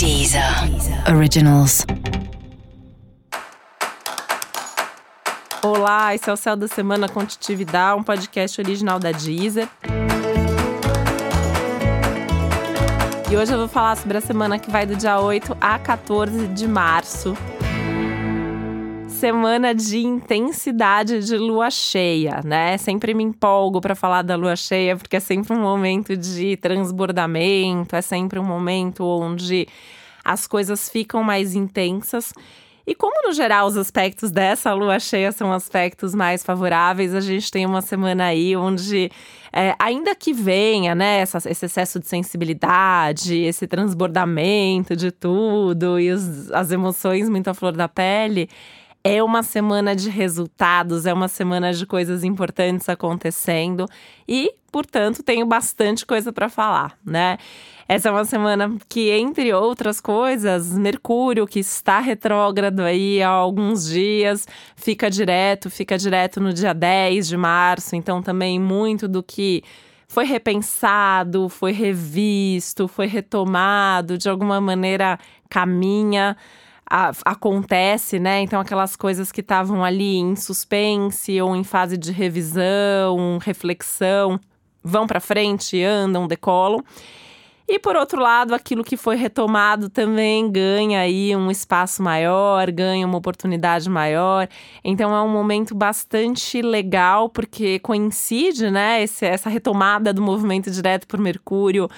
Deezer Originals. Olá, esse é o Céu da Semana Contitividade, um podcast original da Deezer. E hoje eu vou falar sobre a semana que vai do dia 8 a 14 de março. Semana de intensidade de lua cheia, né? Sempre me empolgo para falar da lua cheia, porque é sempre um momento de transbordamento, é sempre um momento onde as coisas ficam mais intensas. E como no geral os aspectos dessa lua cheia são aspectos mais favoráveis, a gente tem uma semana aí onde, é, ainda que venha, né, essa, esse excesso de sensibilidade, esse transbordamento de tudo e os, as emoções muito à flor da pele, é uma semana de resultados, é uma semana de coisas importantes acontecendo e, portanto, tenho bastante coisa para falar, né? Essa é uma semana que, entre outras coisas, Mercúrio, que está retrógrado aí há alguns dias, fica direto, fica direto no dia 10 de março, então também muito do que foi repensado, foi revisto, foi retomado, de alguma maneira caminha a, acontece, né? Então, aquelas coisas que estavam ali em suspense ou em fase de revisão, reflexão, vão para frente, andam, decolam. E por outro lado, aquilo que foi retomado também ganha aí um espaço maior, ganha uma oportunidade maior. Então é um momento bastante legal, porque coincide, né, esse, essa retomada do movimento direto por Mercúrio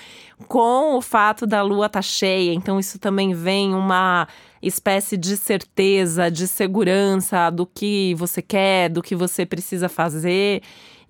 com o fato da Lua estar tá cheia. Então isso também vem uma espécie de certeza, de segurança do que você quer, do que você precisa fazer.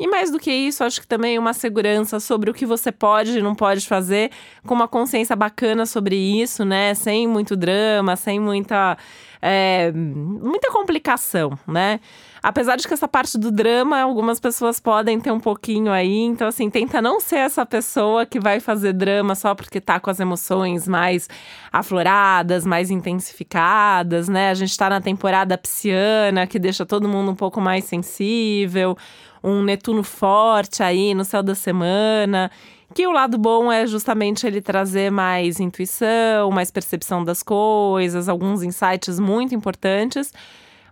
E mais do que isso, acho que também uma segurança sobre o que você pode e não pode fazer, com uma consciência bacana sobre isso, né? Sem muito drama, sem muita, é, muita complicação, né? Apesar de que essa parte do drama, algumas pessoas podem ter um pouquinho aí. Então, assim, tenta não ser essa pessoa que vai fazer drama só porque tá com as emoções mais afloradas, mais intensificadas, né? A gente tá na temporada pisciana, que deixa todo mundo um pouco mais sensível um Netuno forte aí no céu da semana. Que o lado bom é justamente ele trazer mais intuição, mais percepção das coisas, alguns insights muito importantes.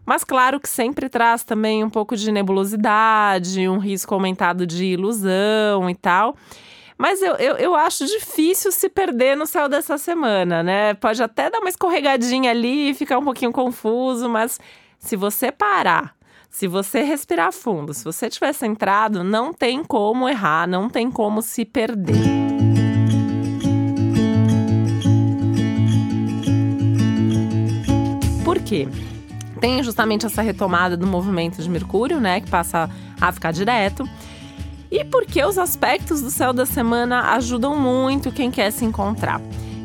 Mas claro que sempre traz também um pouco de nebulosidade, um risco aumentado de ilusão e tal. Mas eu, eu, eu, acho difícil se perder no céu dessa semana, né? Pode até dar uma escorregadinha ali ficar um pouquinho confuso, mas se você parar se você respirar fundo, se você estiver centrado, não tem como errar, não tem como se perder. Por quê? Tem justamente essa retomada do movimento de Mercúrio, né, que passa a ficar direto. E porque os aspectos do céu da semana ajudam muito quem quer se encontrar.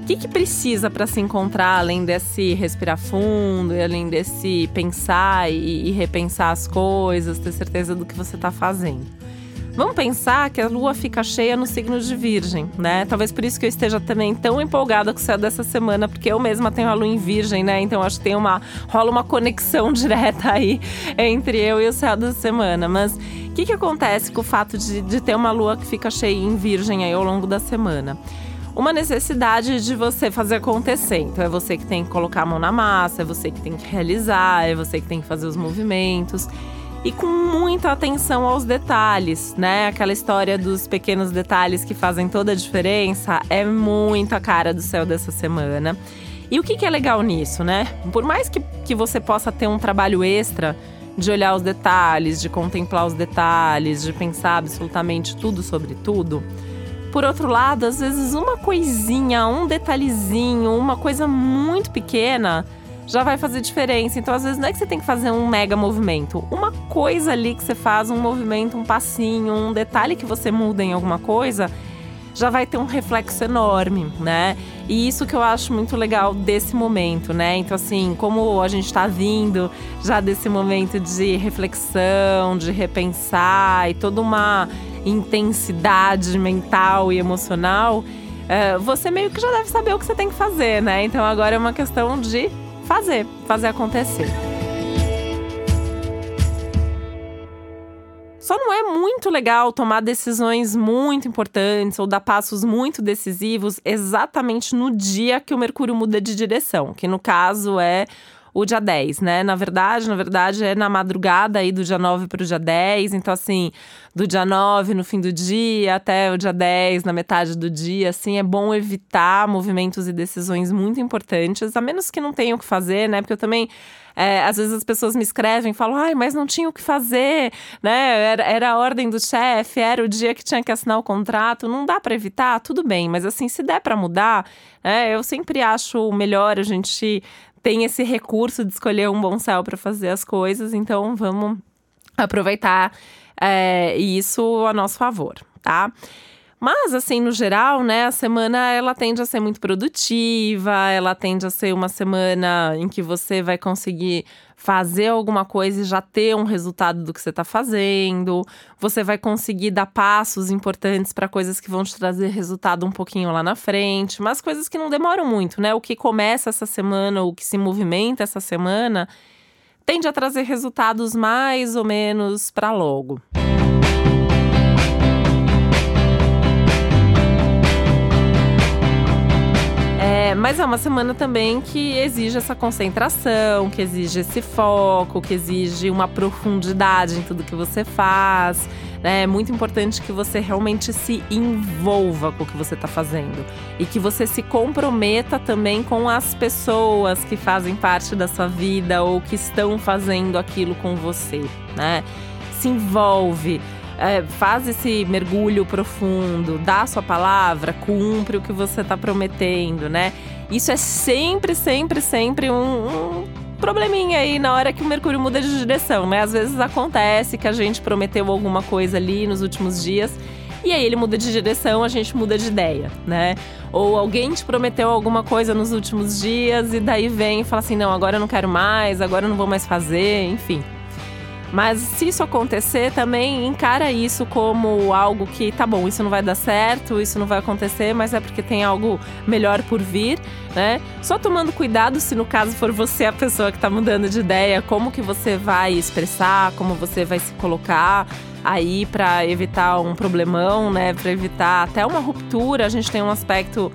O que, que precisa para se encontrar, além desse respirar fundo, além desse pensar e, e repensar as coisas, ter certeza do que você está fazendo? Vamos pensar que a lua fica cheia no signo de Virgem, né? Talvez por isso que eu esteja também tão empolgada com o céu dessa semana, porque eu mesma tenho a lua em Virgem, né? Então acho que tem uma rola uma conexão direta aí entre eu e o céu dessa semana. Mas o que, que acontece com o fato de, de ter uma lua que fica cheia em Virgem aí ao longo da semana? Uma necessidade de você fazer acontecer. Então é você que tem que colocar a mão na massa, é você que tem que realizar, é você que tem que fazer os movimentos. E com muita atenção aos detalhes, né? Aquela história dos pequenos detalhes que fazem toda a diferença é muito a cara do céu dessa semana. E o que, que é legal nisso, né? Por mais que, que você possa ter um trabalho extra de olhar os detalhes, de contemplar os detalhes, de pensar absolutamente tudo sobre tudo por outro lado, às vezes uma coisinha, um detalhezinho, uma coisa muito pequena já vai fazer diferença. Então, às vezes, não é que você tem que fazer um mega movimento. Uma coisa ali que você faz, um movimento, um passinho, um detalhe que você muda em alguma coisa, já vai ter um reflexo enorme, né? E isso que eu acho muito legal desse momento, né? Então, assim, como a gente tá vindo já desse momento de reflexão, de repensar e toda uma intensidade mental e emocional, uh, você meio que já deve saber o que você tem que fazer, né? Então agora é uma questão de fazer, fazer acontecer. Só não é muito legal tomar decisões muito importantes ou dar passos muito decisivos exatamente no dia que o Mercúrio muda de direção, que no caso é o dia 10, né? Na verdade, na verdade, é na madrugada aí do dia 9 para o dia 10. Então, assim, do dia 9 no fim do dia até o dia 10, na metade do dia, assim, é bom evitar movimentos e decisões muito importantes, a menos que não tenham o que fazer, né? Porque eu também. É, às vezes as pessoas me escrevem e falam, ai, mas não tinha o que fazer, né? Era, era a ordem do chefe, era o dia que tinha que assinar o contrato. Não dá para evitar, tudo bem, mas assim, se der para mudar, né, eu sempre acho melhor a gente tem esse recurso de escolher um bom céu para fazer as coisas, então vamos aproveitar é, isso a nosso favor, tá? Mas, assim, no geral, né, a semana ela tende a ser muito produtiva, ela tende a ser uma semana em que você vai conseguir fazer alguma coisa e já ter um resultado do que você está fazendo. Você vai conseguir dar passos importantes para coisas que vão te trazer resultado um pouquinho lá na frente, mas coisas que não demoram muito, né? O que começa essa semana, o que se movimenta essa semana, tende a trazer resultados mais ou menos para logo. Mas é uma semana também que exige essa concentração, que exige esse foco, que exige uma profundidade em tudo que você faz. Né? É muito importante que você realmente se envolva com o que você está fazendo e que você se comprometa também com as pessoas que fazem parte da sua vida ou que estão fazendo aquilo com você, né? Se envolve é, faz esse mergulho profundo, dá a sua palavra, cumpre o que você está prometendo, né? Isso é sempre, sempre, sempre um, um probleminha aí na hora que o Mercúrio muda de direção, né? Às vezes acontece que a gente prometeu alguma coisa ali nos últimos dias e aí ele muda de direção, a gente muda de ideia, né? Ou alguém te prometeu alguma coisa nos últimos dias e daí vem e fala assim: não, agora eu não quero mais, agora eu não vou mais fazer, enfim. Mas se isso acontecer, também encara isso como algo que, tá bom, isso não vai dar certo, isso não vai acontecer, mas é porque tem algo melhor por vir, né? Só tomando cuidado se no caso for você a pessoa que tá mudando de ideia, como que você vai expressar, como você vai se colocar aí para evitar um problemão, né? Para evitar até uma ruptura. A gente tem um aspecto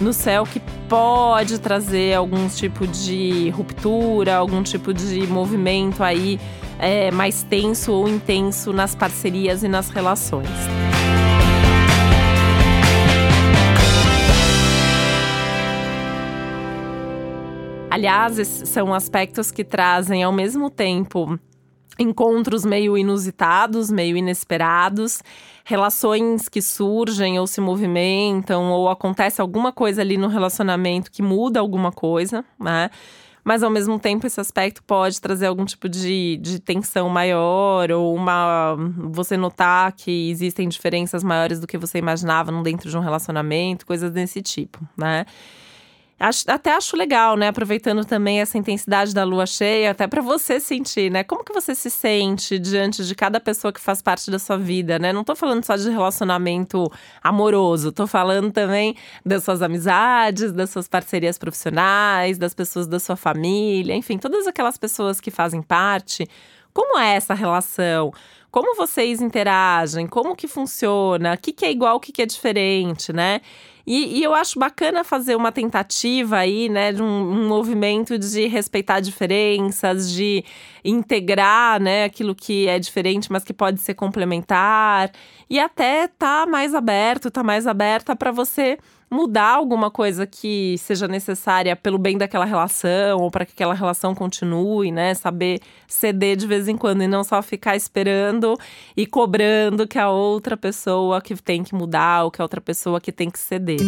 no céu que pode trazer algum tipo de ruptura, algum tipo de movimento aí é, mais tenso ou intenso nas parcerias e nas relações. Aliás, são aspectos que trazem ao mesmo tempo encontros meio inusitados, meio inesperados, relações que surgem ou se movimentam, ou acontece alguma coisa ali no relacionamento que muda alguma coisa, né? Mas ao mesmo tempo esse aspecto pode trazer algum tipo de, de tensão maior ou uma você notar que existem diferenças maiores do que você imaginava dentro de um relacionamento, coisas desse tipo, né? Acho, até acho legal, né? Aproveitando também essa intensidade da lua cheia, até para você sentir, né? Como que você se sente diante de cada pessoa que faz parte da sua vida, né? Não tô falando só de relacionamento amoroso, tô falando também das suas amizades, das suas parcerias profissionais, das pessoas da sua família, enfim, todas aquelas pessoas que fazem parte. Como é essa relação? Como vocês interagem? Como que funciona? O que, que é igual, o que, que é diferente, né? E, e, eu acho bacana fazer uma tentativa aí, né, de um, um, movimento de respeitar diferenças, de integrar, né, aquilo que é diferente, mas que pode ser complementar, e até tá mais aberto, tá mais aberta para você mudar alguma coisa que seja necessária pelo bem daquela relação ou para que aquela relação continue, né? Saber ceder de vez em quando e não só ficar esperando e cobrando que a outra pessoa que tem que mudar ou que a outra pessoa que tem que ceder.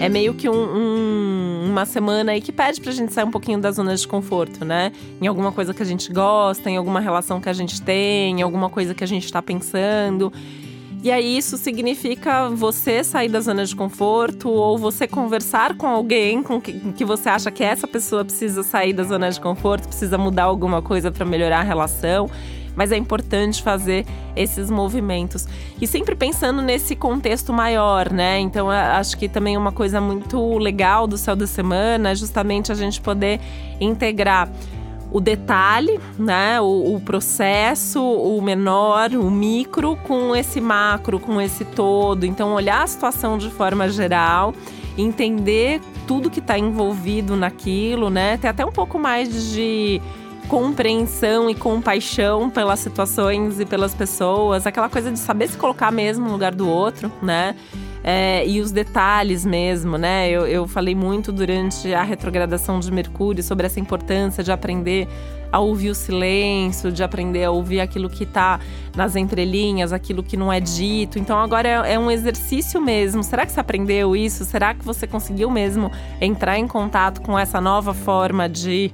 É meio que um, um, uma semana aí que pede pra gente sair um pouquinho da zona de conforto, né? Em alguma coisa que a gente gosta, em alguma relação que a gente tem, em alguma coisa que a gente tá pensando. E aí isso significa você sair da zona de conforto ou você conversar com alguém com que, que você acha que essa pessoa precisa sair da zona de conforto, precisa mudar alguma coisa para melhorar a relação mas é importante fazer esses movimentos. E sempre pensando nesse contexto maior, né? Então, acho que também uma coisa muito legal do céu da semana é justamente a gente poder integrar o detalhe, né? O, o, processo, o menor, o micro, com esse macro, com esse todo. Então, olhar a situação de forma geral, entender tudo que está envolvido naquilo, né? Ter até um pouco mais de compreensão e compaixão pelas situações e pelas pessoas, aquela coisa de saber se colocar mesmo no lugar do outro, né? É, e os detalhes mesmo, né? Eu, eu falei muito durante a retrogradação de Mercúrio sobre essa importância de aprender a ouvir o silêncio, de aprender a ouvir aquilo que está nas entrelinhas, aquilo que não é dito. Então agora é, é, um exercício mesmo. Será que você aprendeu isso? Será que você conseguiu mesmo entrar em contato com essa nova forma de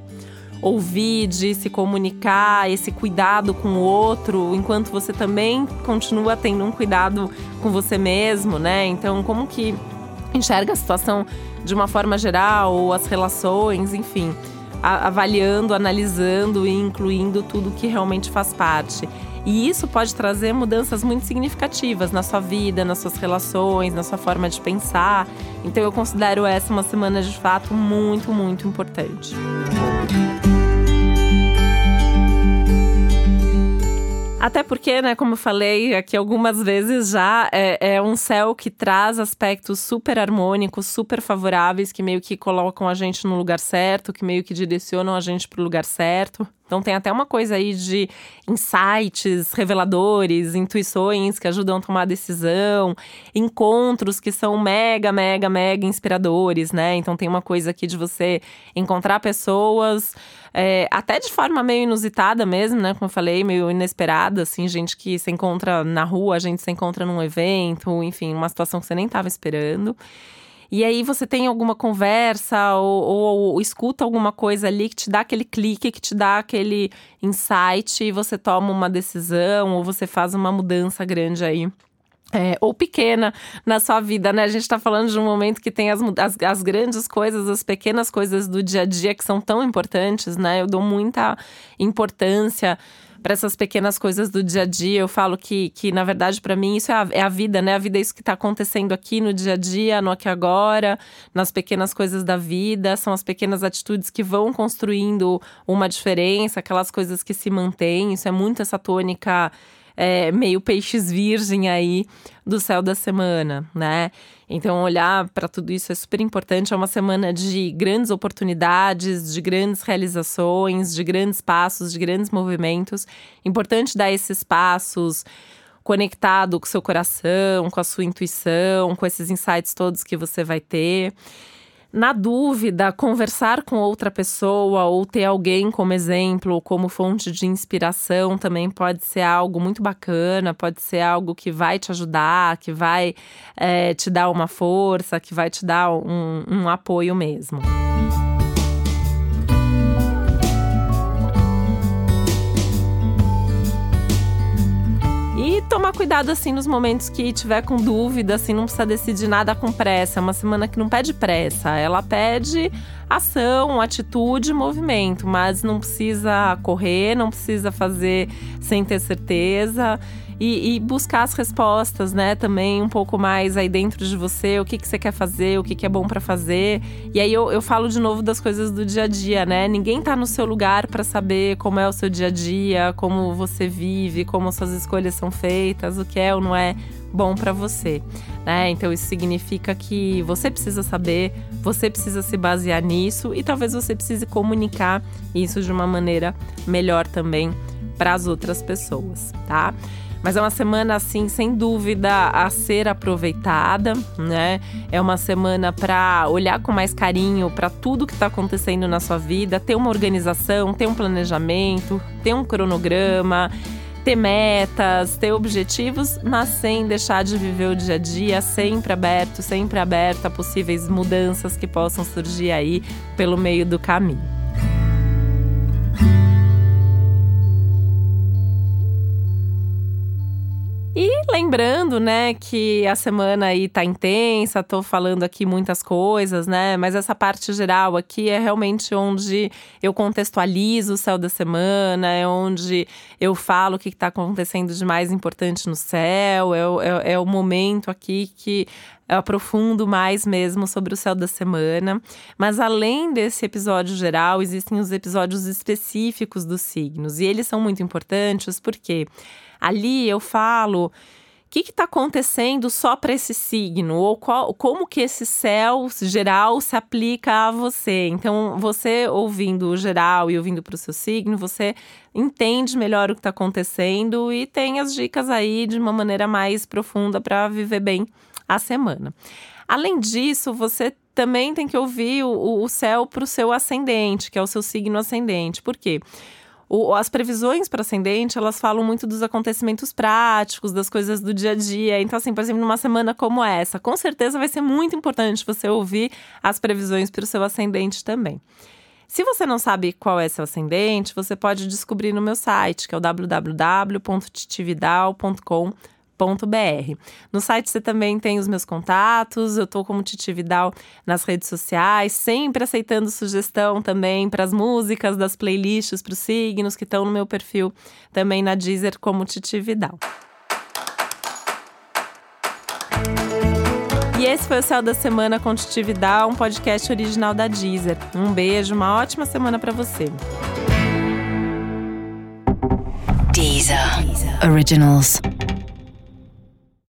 ouvir, de se comunicar, esse cuidado com o outro, enquanto você também continua tendo um cuidado com você mesmo, né? Então, como que enxerga a situação de uma forma geral, ou as relações, enfim, avaliando, analisando e incluindo tudo que realmente faz parte. E isso pode trazer mudanças muito significativas na sua vida, nas suas relações, na sua forma de pensar. Então eu considero essa uma semana de fato muito, muito importante. Até porque, né, como eu falei aqui algumas vezes já, é, é, um céu que traz aspectos super harmônicos, super favoráveis, que meio que colocam a gente no lugar certo, que meio que direcionam a gente para o lugar certo. Então tem até uma coisa aí de insights reveladores, intuições que ajudam a tomar decisão, encontros que são mega, mega, mega inspiradores, né? Então tem uma coisa aqui de você encontrar pessoas, é, até de forma meio inusitada mesmo, né? Como eu falei, meio inesperada, assim, gente que se encontra na rua, a gente se encontra num evento, enfim, uma situação que você nem estava esperando. E aí você tem alguma conversa ou, ou, ou, escuta alguma coisa ali que te dá aquele clique, que te dá aquele insight, e você toma uma decisão ou você faz uma mudança grande aí. É, ou pequena na sua vida, né? A gente tá falando de um momento que tem as, as, as, grandes coisas, as pequenas coisas do dia a dia que são tão importantes, né? Eu dou muita importância para essas pequenas coisas do dia a dia. Eu falo que, que na verdade, para mim, isso é a, é a, vida, né? A vida é isso que está acontecendo aqui no dia a dia, no aqui agora, nas pequenas coisas da vida. São as pequenas atitudes que vão construindo uma diferença, aquelas coisas que se mantêm. Isso é muito essa tônica é, meio peixes virgem aí do céu da semana, né? Então, olhar para tudo isso é super importante. É uma semana de grandes oportunidades, de grandes realizações, de grandes passos, de grandes movimentos. Importante dar esses passos conectado com o seu coração, com a sua intuição, com esses insights todos que você vai ter. Na dúvida, conversar com outra pessoa ou ter alguém como exemplo, como fonte de inspiração também pode ser algo muito bacana, pode ser algo que vai te ajudar, que vai é, te dar uma força, que vai te dar um, um apoio mesmo. Tomar cuidado assim nos momentos que tiver com dúvida, assim, não precisa decidir nada com pressa. É uma semana que não pede pressa, ela pede ação, atitude, movimento, mas não precisa correr, não precisa fazer sem ter certeza e, e, buscar as respostas, né? Também um pouco mais aí dentro de você, o que, que você quer fazer, o que, que é bom para fazer. E aí eu, eu falo de novo das coisas do dia a dia, né? Ninguém tá no seu lugar para saber como é o seu dia a dia, como você vive, como suas escolhas são feitas, o que é ou não é bom para você, né? Então isso significa que você precisa saber, você precisa se basear nisso e talvez você precise comunicar isso de uma maneira melhor também para as outras pessoas, tá? Mas é uma semana, assim, sem dúvida, a ser aproveitada, né? É uma semana para olhar com mais carinho para tudo que está acontecendo na sua vida, ter uma organização, ter um planejamento, ter um cronograma ter metas, ter objetivos, mas sem deixar de viver o dia a dia, sempre aberto, sempre aberto a possíveis mudanças que possam surgir aí pelo meio do caminho. Lembrando, né, que a semana aí tá intensa, tô falando aqui muitas coisas, né? Mas essa parte geral aqui é realmente onde eu contextualizo o céu da semana, é onde eu falo o que está acontecendo de mais importante no céu, é, é, é o momento aqui que eu aprofundo mais mesmo sobre o céu da semana. Mas além desse episódio geral, existem os episódios específicos dos signos. E eles são muito importantes porque ali eu falo o que está acontecendo só para esse signo? Ou qual, como que esse céu geral se aplica a você? Então, você ouvindo o geral e ouvindo para o seu signo, você entende melhor o que está acontecendo e tem as dicas aí de uma maneira mais profunda para viver bem a semana. Além disso, você também tem que ouvir o, o céu para o seu ascendente, que é o seu signo ascendente. Por quê? O, as previsões para ascendente, elas falam muito dos acontecimentos práticos, das coisas do dia a dia. Então, assim, por exemplo, numa semana como essa, com certeza vai ser muito importante você ouvir as previsões para o seu ascendente também. Se você não sabe qual é seu ascendente, você pode descobrir no meu site, que é o www.titividal.com.br no site você também tem os meus contatos, eu tô como Titi Vidal nas redes sociais, sempre aceitando sugestão também para as músicas, das playlists, para os signos que estão no meu perfil, também na Deezer como Titi Vidal. E esse foi o Céu da Semana com Titi Vidal, um podcast original da Deezer. Um beijo, uma ótima semana para você. Deezer. Deezer. Originals.